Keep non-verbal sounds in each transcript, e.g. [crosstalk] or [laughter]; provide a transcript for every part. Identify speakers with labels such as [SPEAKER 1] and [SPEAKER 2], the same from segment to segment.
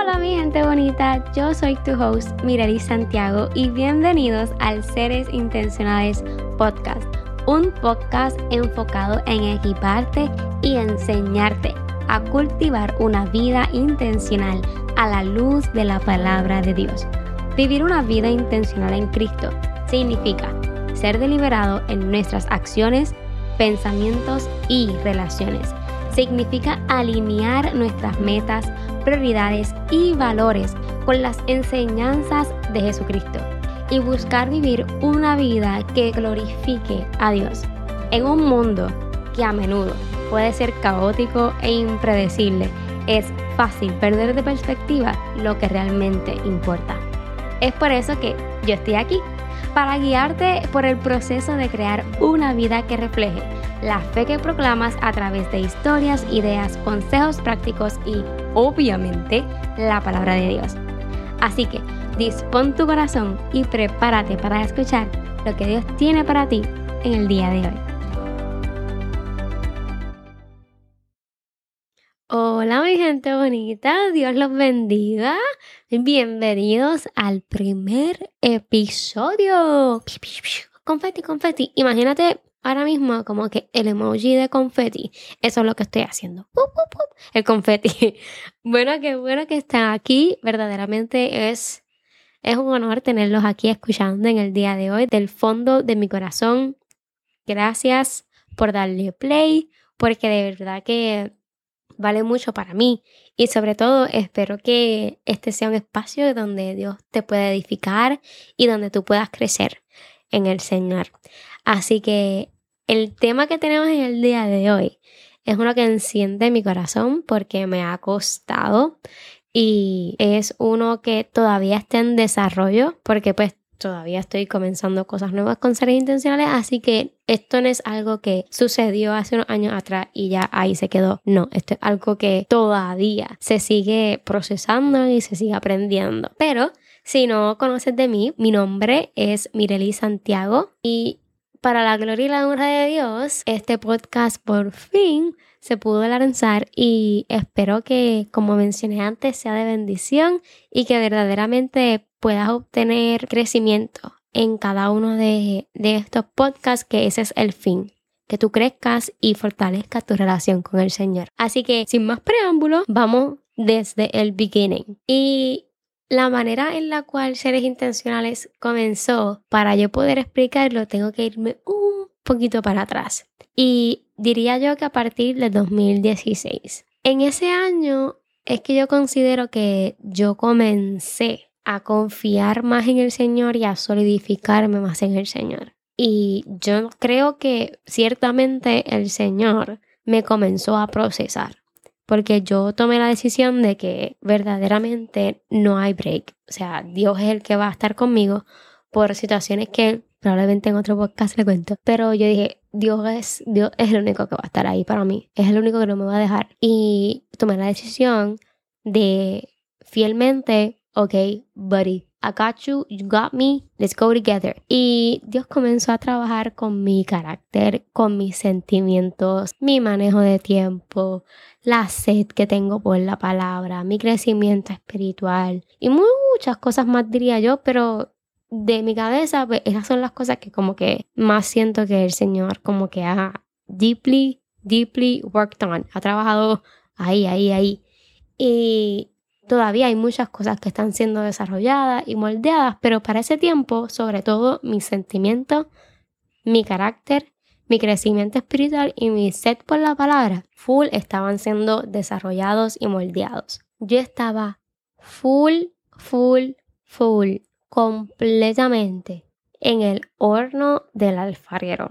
[SPEAKER 1] Hola mi gente bonita, yo soy tu host Mireli Santiago y bienvenidos al Seres Intencionales Podcast, un podcast enfocado en equiparte y enseñarte a cultivar una vida intencional a la luz de la palabra de Dios. Vivir una vida intencional en Cristo significa ser deliberado en nuestras acciones, pensamientos y relaciones. Significa alinear nuestras metas, prioridades y valores con las enseñanzas de Jesucristo y buscar vivir una vida que glorifique a Dios en un mundo que a menudo puede ser caótico e impredecible. Es fácil perder de perspectiva lo que realmente importa. Es por eso que yo estoy aquí para guiarte por el proceso de crear una vida que refleje la fe que proclamas a través de historias, ideas, consejos prácticos y, obviamente, la palabra de Dios. Así que dispón tu corazón y prepárate para escuchar lo que Dios tiene para ti en el día de hoy. Hola mi gente bonita, Dios los bendiga. Bienvenidos al primer episodio. Confeti, confeti. Imagínate ahora mismo como que el emoji de confeti. Eso es lo que estoy haciendo. El confeti. [laughs] Bueno, qué bueno que están aquí. Verdaderamente es, es un honor tenerlos aquí escuchando en el día de hoy. Del fondo de mi corazón. Gracias por darle play. Porque de verdad que vale mucho para mí y sobre todo espero que este sea un espacio donde Dios te pueda edificar y donde tú puedas crecer en el Señor. Así que el tema que tenemos en el día de hoy es uno que enciende mi corazón porque me ha costado y es uno que todavía está en desarrollo porque pues todavía estoy comenzando cosas nuevas con seres intencionales, así que esto no es algo que sucedió hace unos años atrás y ya ahí se quedó. No, esto es algo que todavía se sigue procesando y se sigue aprendiendo. Pero si no conoces de mí, mi nombre es Mireli Santiago y para la gloria y la honra de Dios, este podcast por fin se pudo lanzar y espero que, como mencioné antes, sea de bendición y que verdaderamente puedas obtener crecimiento en cada uno de, de estos podcasts, que ese es el fin que tú crezcas y fortalezcas tu relación con el Señor. Así que sin más preámbulos, vamos desde el beginning. Y la manera en la cual Seres Intencionales comenzó, para yo poder explicarlo, tengo que irme un poquito para atrás. Y diría yo que a partir de 2016. En ese año es que yo considero que yo comencé a confiar más en el Señor y a solidificarme más en el Señor. Y yo creo que ciertamente el Señor me comenzó a procesar, porque yo tomé la decisión de que verdaderamente no hay break. O sea, Dios es el que va a estar conmigo por situaciones que probablemente en otro podcast le cuento. Pero yo dije, Dios es, Dios es el único que va a estar ahí para mí. Es el único que no me va a dejar. Y tomé la decisión de fielmente, ok, buddy, I got you, you got me, let's go together. Y Dios comenzó a trabajar con mi carácter, con mis sentimientos, mi manejo de tiempo, la sed que tengo por la palabra, mi crecimiento espiritual y muchas cosas más diría yo, pero de mi cabeza, pues esas son las cosas que como que más siento que el Señor como que ha deeply, deeply worked on. Ha trabajado ahí, ahí, ahí. Y todavía hay muchas cosas que están siendo desarrolladas y moldeadas, pero para ese tiempo, sobre todo mis sentimientos, mi carácter, mi crecimiento espiritual y mi sed por la palabra, full estaban siendo desarrollados y moldeados. Yo estaba full, full, full completamente en el horno del alfarero.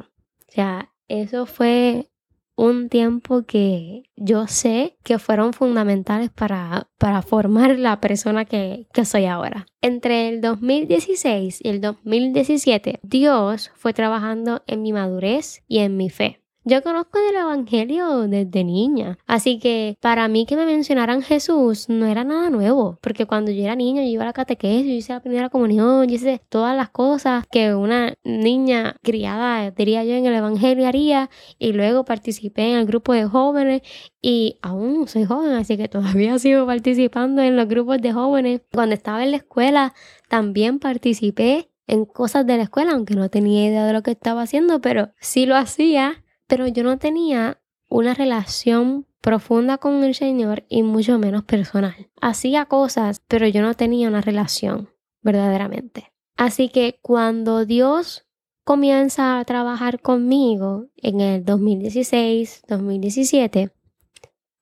[SPEAKER 1] O sea, eso fue un tiempo que yo sé que fueron fundamentales para, para formar la persona que, que soy ahora. Entre el 2016 y el 2017, Dios fue trabajando en mi madurez y en mi fe. Yo conozco del Evangelio desde niña, así que para mí que me mencionaran Jesús no era nada nuevo, porque cuando yo era niña yo iba a la catequesis, yo hice la primera comunión, yo hice todas las cosas que una niña criada, diría yo, en el Evangelio haría, y luego participé en el grupo de jóvenes y aún soy joven, así que todavía [laughs] sigo participando en los grupos de jóvenes. Cuando estaba en la escuela también participé en cosas de la escuela, aunque no tenía idea de lo que estaba haciendo, pero sí lo hacía, pero yo no tenía una relación profunda con el Señor y mucho menos personal. Hacía cosas, pero yo no tenía una relación verdaderamente. Así que cuando Dios comienza a trabajar conmigo en el 2016, 2017,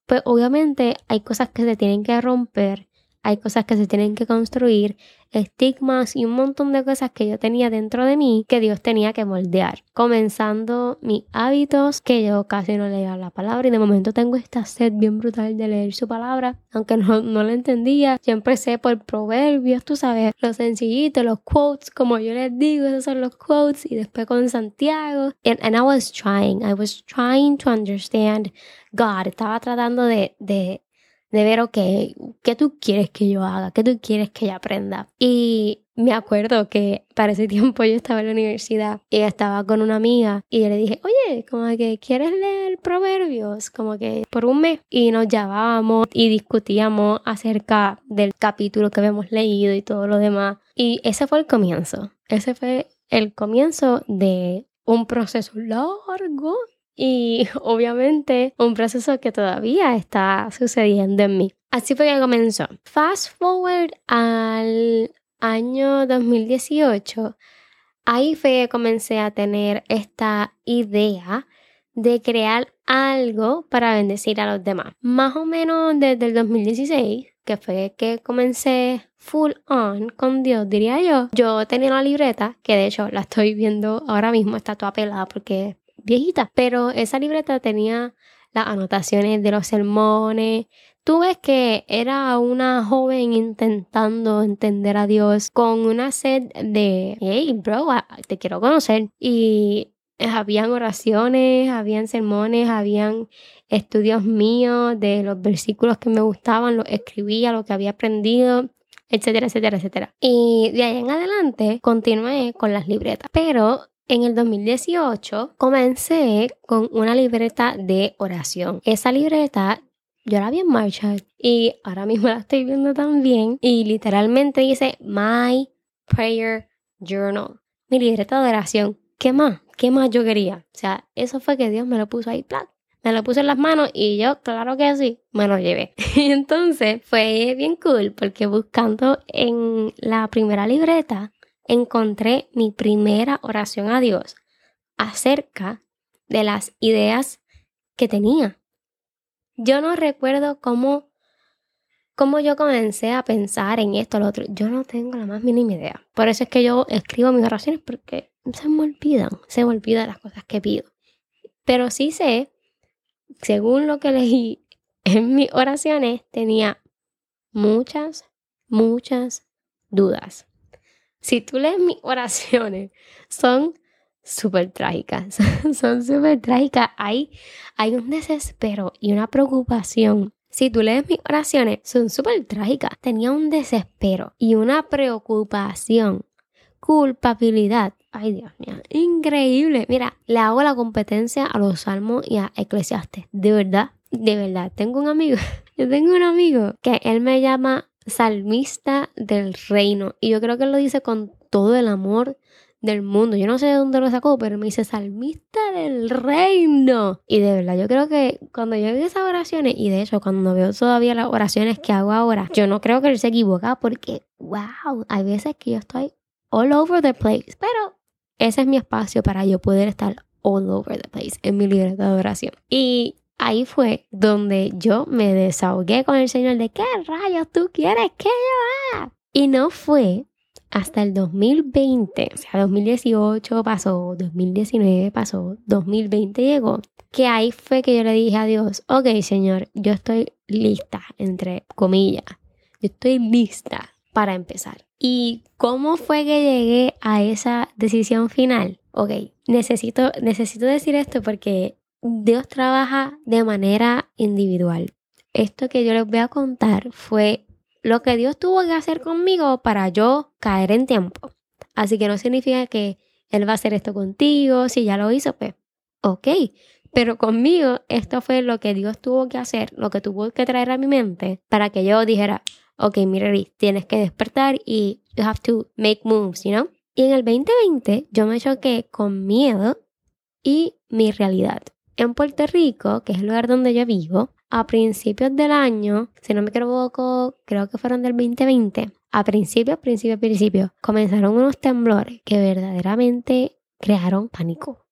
[SPEAKER 1] pues obviamente hay cosas que se tienen que romper, hay cosas que se tienen que construir, estigmas y un montón de cosas que yo tenía dentro de mí que Dios tenía que moldear. Comenzando mis hábitos, que yo casi no leía la palabra y de momento tengo esta sed bien brutal de leer su palabra, aunque no, no la entendía. Yo empecé por proverbios, tú sabes, los sencillitos, los quotes, como yo les digo, esos son los quotes, y después con Santiago. And, and I was trying, I was trying to understand God. Estaba tratando de, de de ver, ok, ¿qué tú quieres que yo haga? ¿Qué tú quieres que yo aprenda? Y me acuerdo que para ese [laughs] tiempo yo estaba en la universidad y estaba con una amiga y yo le dije, oye, como que quieres leer proverbios, como que por un mes. Y nos llamábamos y discutíamos acerca del capítulo que habíamos leído y todo lo demás. Y ese fue el comienzo. Ese fue el comienzo de un proceso largo y [laughs] obviamente un proceso que todavía está sucediendo en mí. Así fue que comenzó. Fast forward al año 2018, ahí fue que comencé a tener esta idea de crear algo para bendecir a los demás. Más o menos desde el 2016, que fue que comencé full on con Dios, diría yo. Yo tenía una libreta, que de hecho la estoy viendo ahora mismo, está toda pelada porque viejita, pero esa libreta tenía las anotaciones de los sermones. Tú ves que era una joven intentando entender a Dios con una sed de, hey, bro, te quiero conocer. Y habían oraciones, habían sermones, habían estudios míos de los versículos que me gustaban, los escribía, lo que había aprendido etcétera, etcétera, etcétera. Y de ahí en adelante continué con las libretas. Pero en el 2018 comencé con una libreta de oración. Esa libreta yo la vi en marcha y ahora mismo [laughs] la estoy viendo también y literalmente dice My Prayer Journal, mi libreta de oración. ¿Qué más? ¿Qué más yo quería? O sea, eso fue que Dios me lo puso ahí, Me lo puso en las manos y yo, claro que sí, me lo llevé. [laughs] Entonces fue bien cool porque buscando en la primera libreta encontré mi primera oración a Dios acerca de las ideas que tenía. Yo no recuerdo cómo, cómo yo comencé a pensar en esto o lo otro. Yo no tengo la más mínima idea. Por eso es que yo escribo mis oraciones porque se me olvidan, se me olvidan las cosas que pido. Pero sí sé, según lo que leí [laughs] en mis oraciones, tenía muchas, muchas dudas si tú lees mis oraciones, son súper trágicas, [laughs] son súper trágicas. Hay, hay un desespero y una preocupación. Si tú lees mis oraciones, son súper trágicas. Tenía un desespero y una preocupación, culpabilidad. Ay, Dios mío, increíble. Mira, le hago la competencia a los salmos y a Eclesiastes. De verdad, de verdad. Tengo un amigo, [laughs] yo tengo un amigo que él me llama salmista del reino. Y yo creo que él lo dice con todo el amor del mundo. Yo no sé de dónde lo sacó, pero me dice salmista del reino. Y de verdad, yo creo que cuando yo veo esas oraciones, y de hecho cuando veo todavía las oraciones que hago ahora, yo no creo que él se equivoca porque, wow, hay veces que yo estoy all over the place. Pero ese es mi espacio para yo poder estar all over the place en mi libertad de oración. Y ahí fue donde yo me desahogué con el Señor de qué rayos tú quieres que yo haga. Y no fue hasta el 2020, o sea, 2018 pasó, 2019 pasó, 2020 llegó, que ahí fue que yo le dije a Dios, ok Señor, yo estoy lista, entre comillas, yo estoy lista para empezar. ¿Y cómo fue que llegué a esa decisión final? Ok, necesito, necesito decir esto porque Dios trabaja de manera individual. Esto que yo les voy a contar fue lo que Dios tuvo que hacer conmigo para yo caer en tiempo. Así que no significa que Él va a hacer esto contigo, si ya lo hizo, pues, ok. Pero conmigo esto fue lo que Dios tuvo que hacer, lo que tuvo que traer a mi mente para que yo dijera, ok, mira, tienes que despertar y you have to make moves, you know? Y en el 2020 yo me choqué con miedo y mi realidad. En Puerto Rico, que es el lugar donde yo vivo, a principios del año, si no me equivoco, creo que fueron del 2020, a principios, principios, principios, comenzaron unos temblores que verdaderamente crearon pánico.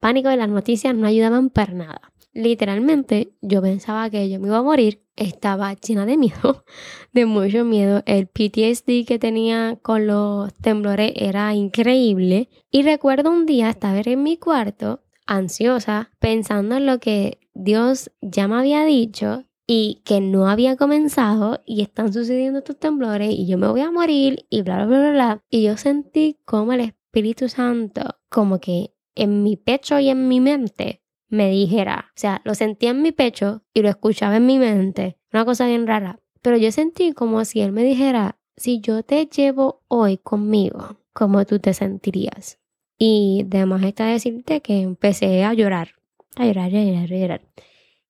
[SPEAKER 1] Pánico y las noticias no ayudaban para nada. Literalmente, yo pensaba que yo me iba a morir. Estaba llena de miedo, [laughs] de mucho miedo. El PTSD que tenía con los temblores era increíble. Y recuerdo un día estar en mi cuarto, ansiosa, pensando en lo que Dios ya me había dicho y que no había comenzado y están sucediendo estos temblores y yo me voy a morir y bla, bla, bla, bla. Y yo sentí como el Espíritu Santo, como que en mi pecho y en mi mente me dijera, o sea, lo sentía en mi pecho y lo escuchaba en mi mente, una cosa bien rara, pero yo sentí como si él me dijera, si yo te llevo hoy conmigo, ¿cómo tú te sentirías? Y además está decirte que empecé a llorar, a llorar, a llorar, a llorar.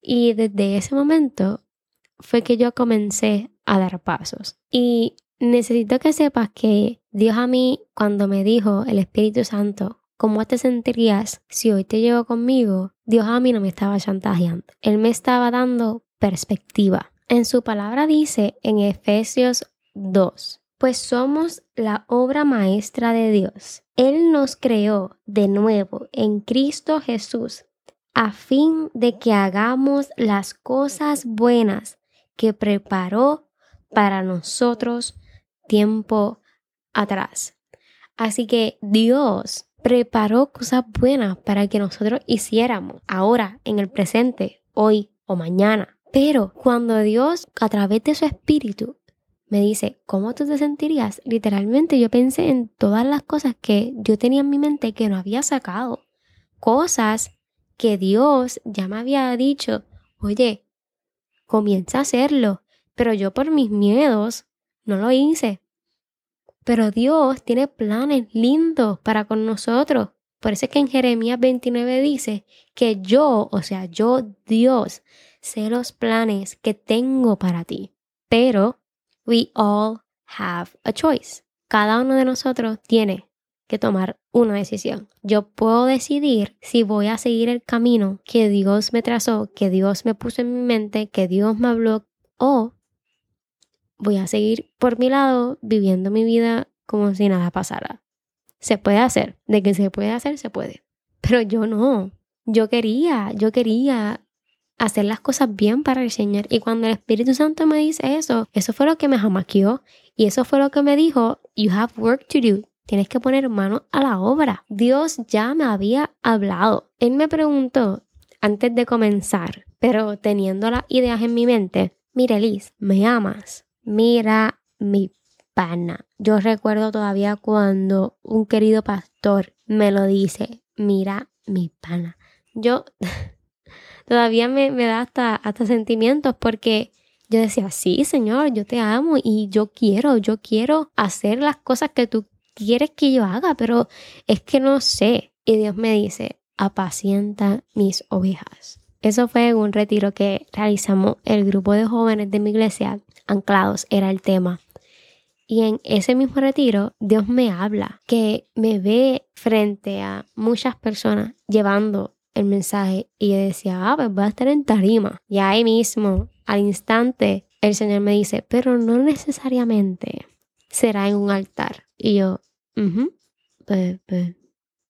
[SPEAKER 1] Y desde ese momento fue que yo comencé a dar pasos. Y necesito que sepas que Dios a mí, cuando me dijo el Espíritu Santo, ¿Cómo te sentirías si hoy te llevo conmigo? Dios a mí no me estaba chantajeando. Él me estaba dando perspectiva. En su palabra dice en Efesios 2, pues somos la obra maestra de Dios. Él nos creó de nuevo en Cristo Jesús a fin de que hagamos las cosas buenas que preparó para nosotros tiempo atrás. Así que Dios preparó cosas buenas para que nosotros hiciéramos ahora, en el presente, hoy o mañana. Pero cuando Dios, a través de su espíritu, me dice, ¿cómo tú te sentirías? Literalmente yo pensé en todas las cosas que yo tenía en mi mente que no había sacado. Cosas que Dios ya me había dicho, oye, comienza a hacerlo. Pero yo por mis miedos no lo hice. Pero Dios tiene planes lindos para con nosotros. Por eso es que en Jeremías 29 dice que yo, o sea, yo Dios, sé los planes que tengo para ti. Pero we all have a choice. Cada uno de nosotros tiene que tomar una decisión. Yo puedo decidir si voy a seguir el camino que Dios me trazó, que Dios me puso en mi mente, que Dios me habló, o voy a seguir por mi lado viviendo mi vida como si nada pasara. Se puede hacer, de que se puede hacer, se puede. Pero yo no. Yo quería, yo quería hacer las cosas bien para el Señor. Y cuando el Espíritu Santo me dice eso, eso fue lo que me jamaqueó. Y eso fue lo que me dijo, you have work to do. Tienes que poner mano a la obra. Dios ya me había hablado. Él me preguntó antes de comenzar, pero teniendo las ideas en mi mente, mira Liz, ¿me amas? Mira mi pana. Yo recuerdo todavía cuando un querido pastor me lo dice, mira mi pana. Yo [laughs] todavía me, da hasta, hasta sentimientos porque yo decía, sí, Señor, yo te amo y yo quiero, yo quiero hacer las cosas que tú quieres que yo haga, pero es que no sé. Y Dios me dice, apacienta mis ovejas. Eso fue un retiro que realizamos el grupo de jóvenes de mi iglesia anclados era el tema. Y en ese mismo retiro, Dios me habla, que me ve frente a muchas personas llevando el mensaje. Y yo decía, ah, pues voy a estar en tarima. Y ahí mismo, al instante, el Señor me dice, pero no necesariamente será en un altar. Y yo, pues, pues,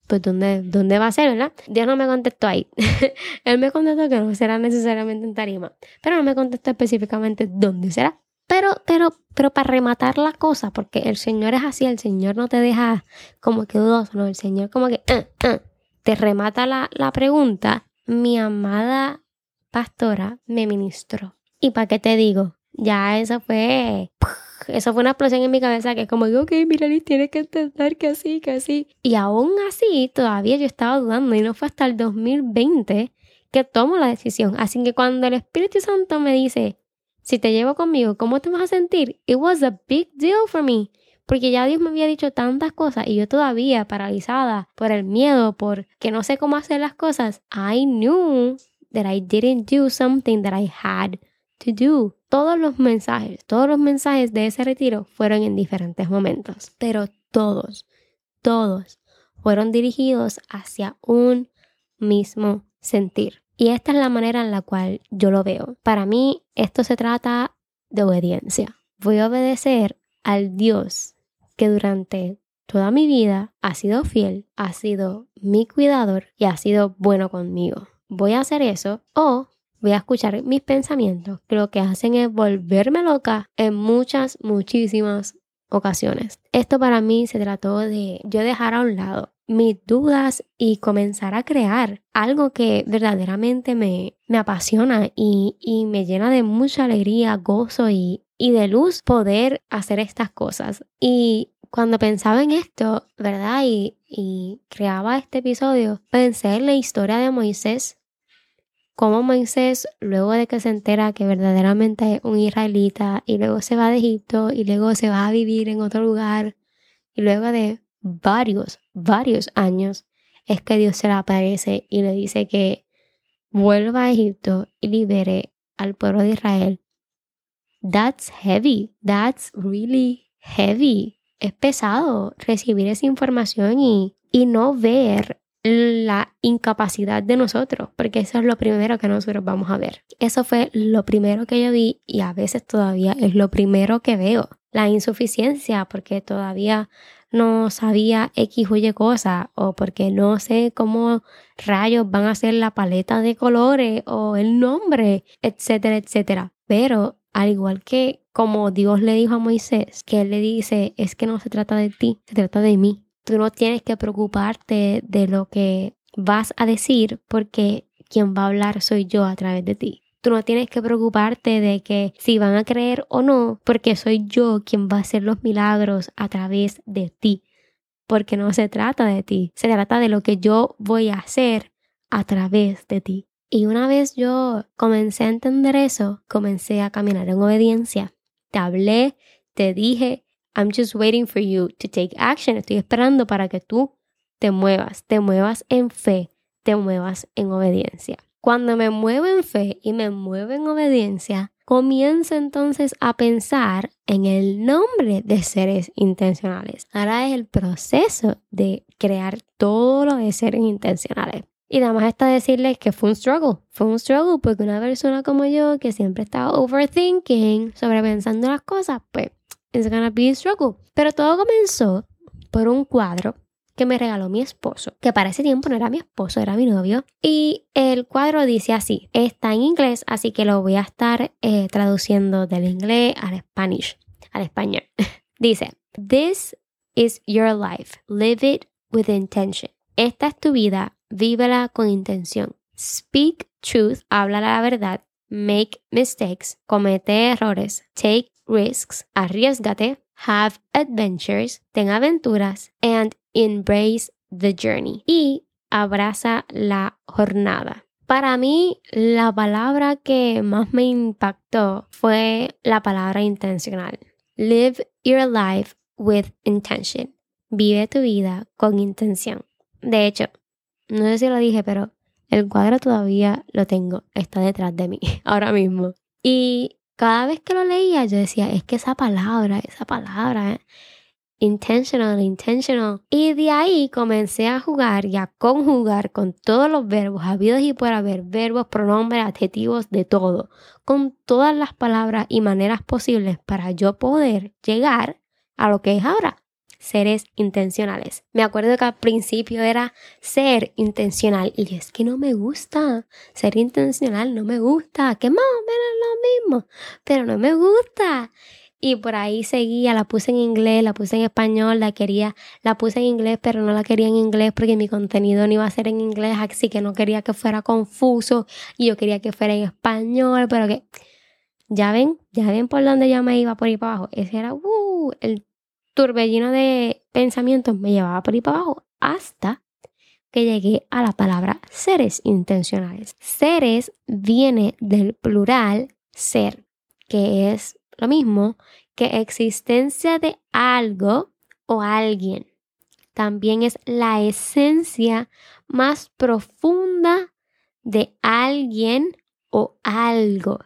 [SPEAKER 1] pues ¿dónde, ¿dónde va a ser, verdad? Dios no me contestó ahí. [laughs] Él me contestó que no será necesariamente en tarima, pero no me contestó específicamente dónde será. Pero, pero, pero para rematar la cosa, porque el Señor es así, el Señor no te deja como que dudoso, no, el Señor como que uh, uh, te remata la, la pregunta. Mi amada pastora me ministró. ¿Y para qué te digo? Ya eso fue, eso fue una explosión en mi cabeza que es como, ok, mira, tienes que entender que así, que así. Y aún así, todavía yo estaba dudando y no fue hasta el 2020 que tomo la decisión. Así que cuando el Espíritu Santo me dice, si te llevo conmigo, ¿cómo te vas a sentir? It was a big deal for me. Porque ya Dios me había dicho tantas cosas y yo todavía paralizada por el miedo, por que no sé cómo hacer las cosas. I knew that I didn't do something that I had to do. Todos los mensajes, todos los mensajes de ese retiro fueron en diferentes momentos, pero todos, todos fueron dirigidos hacia un mismo sentir. Y esta es la manera en la cual yo lo veo. Para mí, esto se trata de obediencia. Voy a obedecer al Dios que durante toda mi vida ha sido fiel, ha sido mi cuidador y ha sido bueno conmigo. Voy a hacer eso o voy a escuchar mis pensamientos que lo que hacen es volverme loca en muchas, muchísimas ocasiones. Esto para mí se trató de yo dejar a un lado mis dudas y comenzar a crear algo que verdaderamente me, me apasiona y, y, me llena de mucha alegría, gozo y, y de luz poder hacer estas cosas. Y cuando pensaba en esto, ¿verdad? Y, y creaba este episodio, pensé en la historia de Moisés. Cómo Moisés, luego de que se entera que verdaderamente es un israelita y luego se va de Egipto y luego se va a vivir en otro lugar y luego de varios, varios años es que Dios se le aparece y le dice que vuelva a Egipto y libere al pueblo de Israel. That's heavy. That's really heavy. Es pesado recibir esa información y, y no ver la incapacidad de nosotros, porque eso es lo primero que nosotros vamos a ver. Eso fue lo primero que yo vi y a veces todavía es lo primero que veo. La insuficiencia, porque todavía no sabía X o Y cosa o porque no sé cómo rayos van a ser la paleta de colores o el nombre, etcétera, etcétera. Pero al igual que como Dios le dijo a Moisés, que él le dice, es que no se trata de ti, se trata de mí. Tú no tienes que preocuparte de lo que vas a decir porque quien va a hablar soy yo a través de ti. Tú no tienes que preocuparte de que si van a creer o no, porque soy yo quien va a hacer los milagros a través de ti. Porque no se trata de ti, se trata de lo que yo voy a hacer a través de ti. Y una vez yo comencé a entender eso, comencé a caminar en obediencia. Te hablé, te dije, I'm just waiting for you to take action. Estoy esperando para que tú te muevas, te muevas en fe, te muevas en obediencia. Cuando me muevo en fe y me muevo en obediencia, comienzo entonces a pensar en el nombre de seres intencionales. Ahora es el proceso de crear todo lo de seres intencionales. Y nada más está decirles que fue un struggle. Fue un struggle porque una persona como yo que siempre estaba overthinking, sobrepensando las cosas, pues it's gonna be a struggle. Pero todo comenzó por un cuadro que me regaló mi esposo, que para ese tiempo no era mi esposo, era mi novio. Y el cuadro dice así, está en inglés, así que lo voy a estar eh, traduciendo del inglés al español, al español. [laughs] dice, This is your life, live it with intention. Esta es tu vida, vívela con intención. Speak truth, habla la verdad. Make mistakes, comete errores. Take risks, arriesgate. Have adventures, ten aventuras. And embrace the journey y abraza la jornada. Para mí, la palabra que más me impactó fue la palabra intencional. Live your life with intention. Vive tu vida con intención. De hecho, no sé si lo dije, pero el cuadro todavía lo tengo. Está detrás de mí [laughs] ahora mismo. Y cada vez que lo leía, yo decía, es que esa palabra, esa palabra, ¿eh? intentional, intentional. Y de ahí comencé a jugar y a conjugar con todos los verbos habidos y por haber, verbos, pronombres, adjetivos, de todo, con todas las palabras y maneras posibles para yo poder llegar a lo que es ahora. Seres intencionales. Me acuerdo que al principio era ser intencional y es que no me gusta ser intencional, no me gusta, que más o menos lo mismo, pero no me gusta. Y por ahí seguía, la puse en inglés, la puse en español, la quería, la puse en inglés, pero no la quería en inglés porque mi contenido no iba a ser en inglés, así que no quería que fuera confuso y yo quería que fuera en español, pero que ya ven, ya ven por dónde yo me iba por ahí para abajo. Ese era uh, el turbellino de pensamientos me llevaba por ahí para abajo hasta que llegué a la palabra seres intencionales. Seres viene del plural ser, que es lo mismo que existencia de algo o alguien. También es la esencia más profunda de alguien o algo.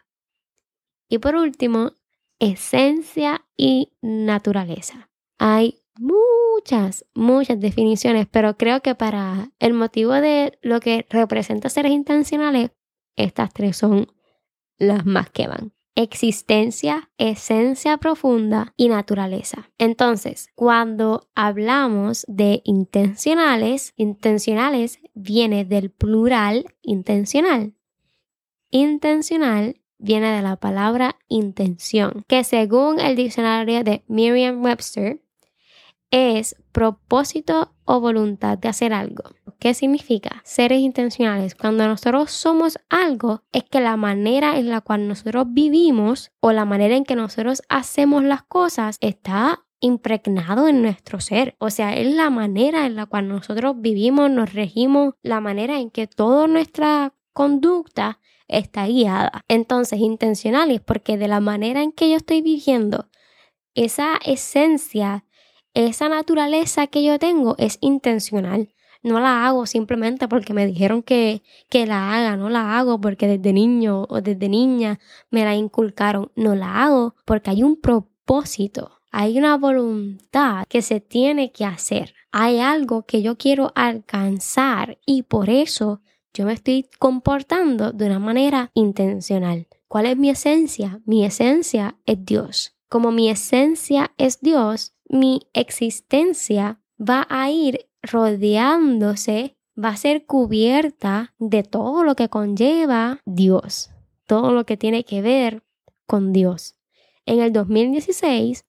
[SPEAKER 1] Y por último, esencia y naturaleza. Hay muchas, muchas definiciones, pero creo que para el motivo de lo que representa seres intencionales, estas tres son las más que van existencia, esencia profunda y naturaleza. Entonces, cuando hablamos de intencionales, intencionales viene del plural intencional. Intencional viene de la palabra intención, que según el diccionario de Merriam-Webster es propósito o voluntad de hacer algo. ¿Qué significa? Seres intencionales. Cuando nosotros somos algo, es que la manera en la cual nosotros vivimos o la manera en que nosotros hacemos las cosas está impregnado en nuestro ser. O sea, es la manera en la cual nosotros vivimos, nos regimos, la manera en que toda nuestra conducta está guiada. Entonces, intencionales, porque de la manera en que yo estoy viviendo, esa esencia esa naturaleza que yo tengo es intencional. No la hago simplemente porque me dijeron que, que la haga, no la hago porque desde niño o desde niña me la inculcaron, no la hago porque hay un propósito, hay una voluntad que se tiene que hacer, hay algo que yo quiero alcanzar y por eso yo me estoy comportando de una manera intencional. ¿Cuál es mi esencia? Mi esencia es Dios. Como mi esencia es Dios, mi existencia va a ir rodeándose, va a ser cubierta de todo lo que conlleva Dios, todo lo que tiene que ver con Dios. En el 2016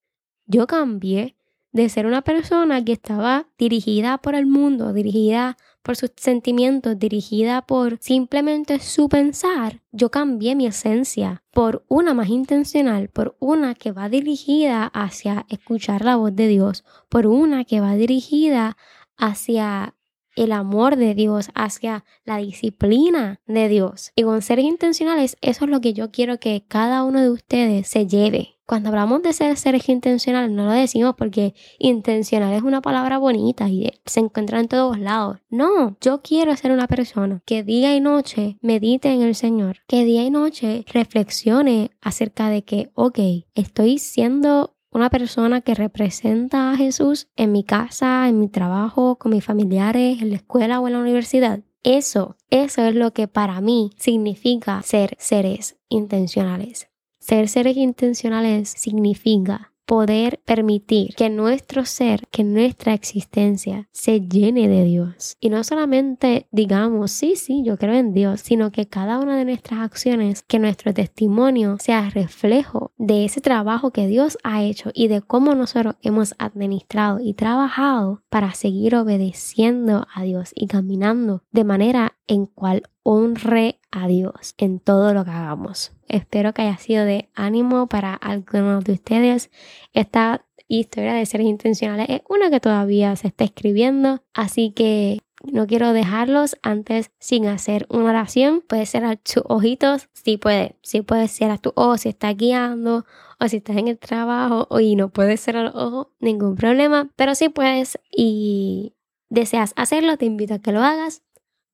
[SPEAKER 1] yo cambié de ser una persona que estaba dirigida por el mundo, dirigida por sus sentimientos, dirigida por simplemente su pensar, yo cambié mi esencia por una más intencional, por una que va dirigida hacia escuchar la voz de Dios, por una que va dirigida hacia el amor de Dios, hacia la disciplina de Dios. Y con seres intencionales, eso es lo que yo quiero que cada uno de ustedes se lleve. Cuando hablamos de ser seres intencionales, no lo decimos porque intencional es una palabra bonita y se encuentra en todos lados. No, yo quiero ser una persona que día y noche medite en el Señor, que día y noche reflexione acerca de que, ok, estoy siendo una persona que representa a Jesús en mi casa, en mi trabajo, con mis familiares, en la escuela o en la universidad. Eso, eso es lo que para mí significa ser seres intencionales. Ser seres intencionales significa poder permitir que nuestro ser, que nuestra existencia se llene de Dios. Y no solamente digamos, sí, sí, yo creo en Dios, sino que cada una de nuestras acciones, que nuestro testimonio sea reflejo de ese trabajo que Dios ha hecho y de cómo nosotros hemos administrado y trabajado para seguir obedeciendo a Dios y caminando de manera en cual honre a Dios en todo lo que hagamos. Espero que haya sido de ánimo para algunos de ustedes. Esta historia de seres intencionales es una que todavía se está escribiendo, así que no quiero dejarlos antes sin hacer una oración. Puede ser a tus ojitos, sí puede, sí puede ser a tu ojo si estás guiando o si estás en el trabajo y no puede ser a los ojos, ningún problema, pero si puedes y deseas hacerlo, te invito a que lo hagas.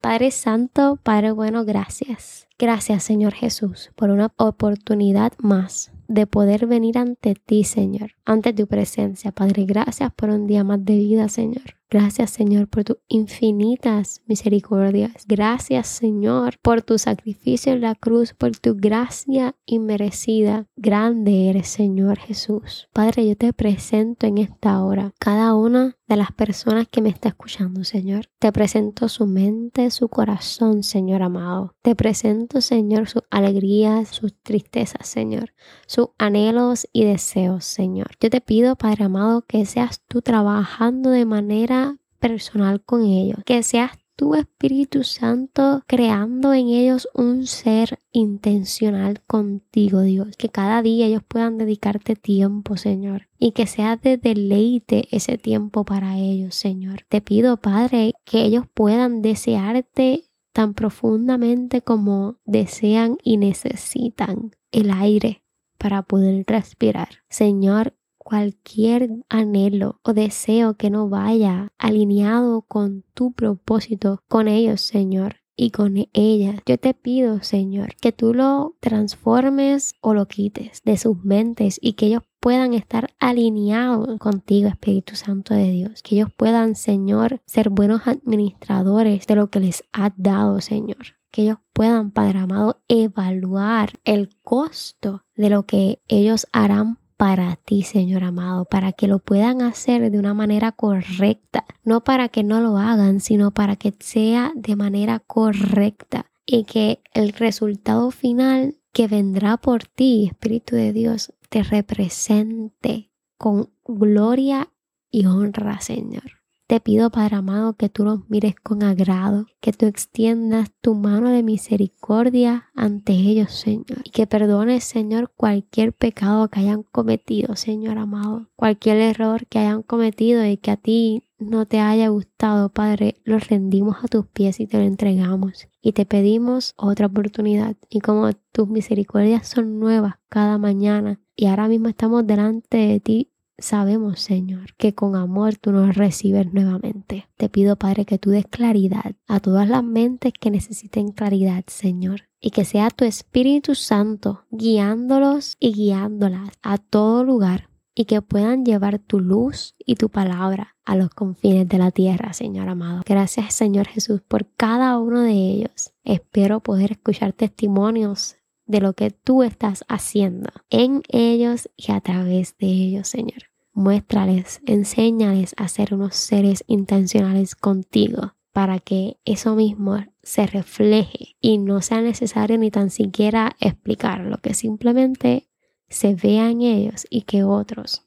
[SPEAKER 1] Padre Santo, Padre bueno, gracias. Gracias Señor Jesús por una oportunidad más de poder venir ante ti, Señor, ante tu presencia. Padre, gracias por un día más de vida, Señor. Gracias Señor por tus infinitas misericordias. Gracias Señor por tu sacrificio en la cruz, por tu gracia inmerecida. Grande eres Señor Jesús. Padre, yo te presento en esta hora cada una de las personas que me está escuchando, Señor. Te presento su mente, su corazón, Señor amado. Te presento, Señor, sus alegrías, sus tristezas, Señor, sus anhelos y deseos, Señor. Yo te pido, Padre amado, que seas tú trabajando de manera personal con ellos, que seas tu Espíritu Santo creando en ellos un ser intencional contigo, Dios. Que cada día ellos puedan dedicarte tiempo, Señor. Y que sea de deleite ese tiempo para ellos, Señor. Te pido, Padre, que ellos puedan desearte tan profundamente como desean y necesitan el aire para poder respirar. Señor, cualquier anhelo o deseo que no vaya alineado con tu propósito con ellos, Señor y con ellas. Yo te pido, Señor, que tú lo transformes o lo quites de sus mentes y que ellos puedan estar alineados contigo, Espíritu Santo de Dios. Que ellos puedan, Señor, ser buenos administradores de lo que les has dado, Señor que ellos puedan, Padre amado, evaluar el costo de lo que ellos harán para ti, Señor amado, para que lo puedan hacer de una manera correcta, no para que no lo hagan, sino para que sea de manera correcta y que el resultado final que vendrá por ti, Espíritu de Dios, te represente con gloria y honra, Señor. Te pido, Padre amado, que tú los mires con agrado, que tú extiendas tu mano de misericordia ante ellos, Señor, y que perdones, Señor, cualquier pecado que hayan cometido, Señor amado, cualquier error que hayan cometido y que a ti no te haya gustado, Padre, los rendimos a tus pies y te lo entregamos. Y te pedimos otra oportunidad. Y como tus misericordias son nuevas cada mañana y ahora mismo estamos delante de ti Sabemos, Señor, que con amor tú nos recibes nuevamente. Te pido, Padre, que tú des claridad a todas las mentes que necesiten claridad, Señor. Y que sea tu Espíritu Santo guiándolos y guiándolas a todo lugar y que puedan llevar tu luz y tu palabra a los confines de la tierra, Señor amado. Gracias, Señor Jesús, por cada uno de ellos. Espero poder escuchar testimonios de lo que tú estás haciendo en ellos y a través de ellos, Señor. Muéstrales, enséñales a ser unos seres intencionales contigo para que eso mismo se refleje y no sea necesario ni tan siquiera explicarlo, que simplemente se vea en ellos y que otros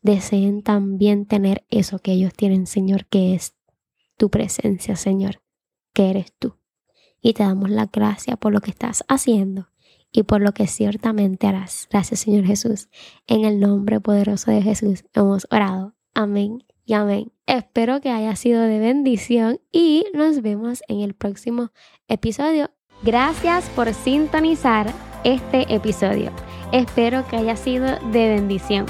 [SPEAKER 1] deseen también tener eso que ellos tienen, Señor, que es tu presencia, Señor, que eres tú. Y te damos la gracia por lo que estás haciendo y por lo que ciertamente harás. Gracias Señor Jesús. En el nombre poderoso de Jesús hemos orado. Amén y amén. Espero que haya sido de bendición y nos vemos en el próximo episodio. Gracias por sintonizar este episodio. Espero que haya sido de bendición.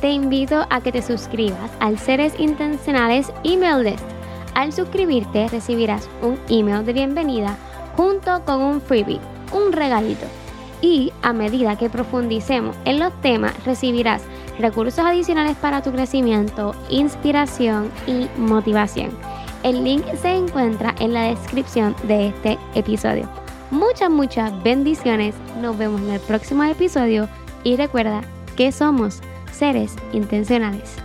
[SPEAKER 1] Te invito a que te suscribas al Seres Intencionales Email List. Al suscribirte recibirás un email de bienvenida junto con un freebie, un regalito y a medida que profundicemos en los temas recibirás recursos adicionales para tu crecimiento, inspiración y motivación. El link se encuentra en la descripción de este episodio. Muchas, muchas bendiciones. Nos vemos en el próximo episodio y recuerda que somos seres intencionales.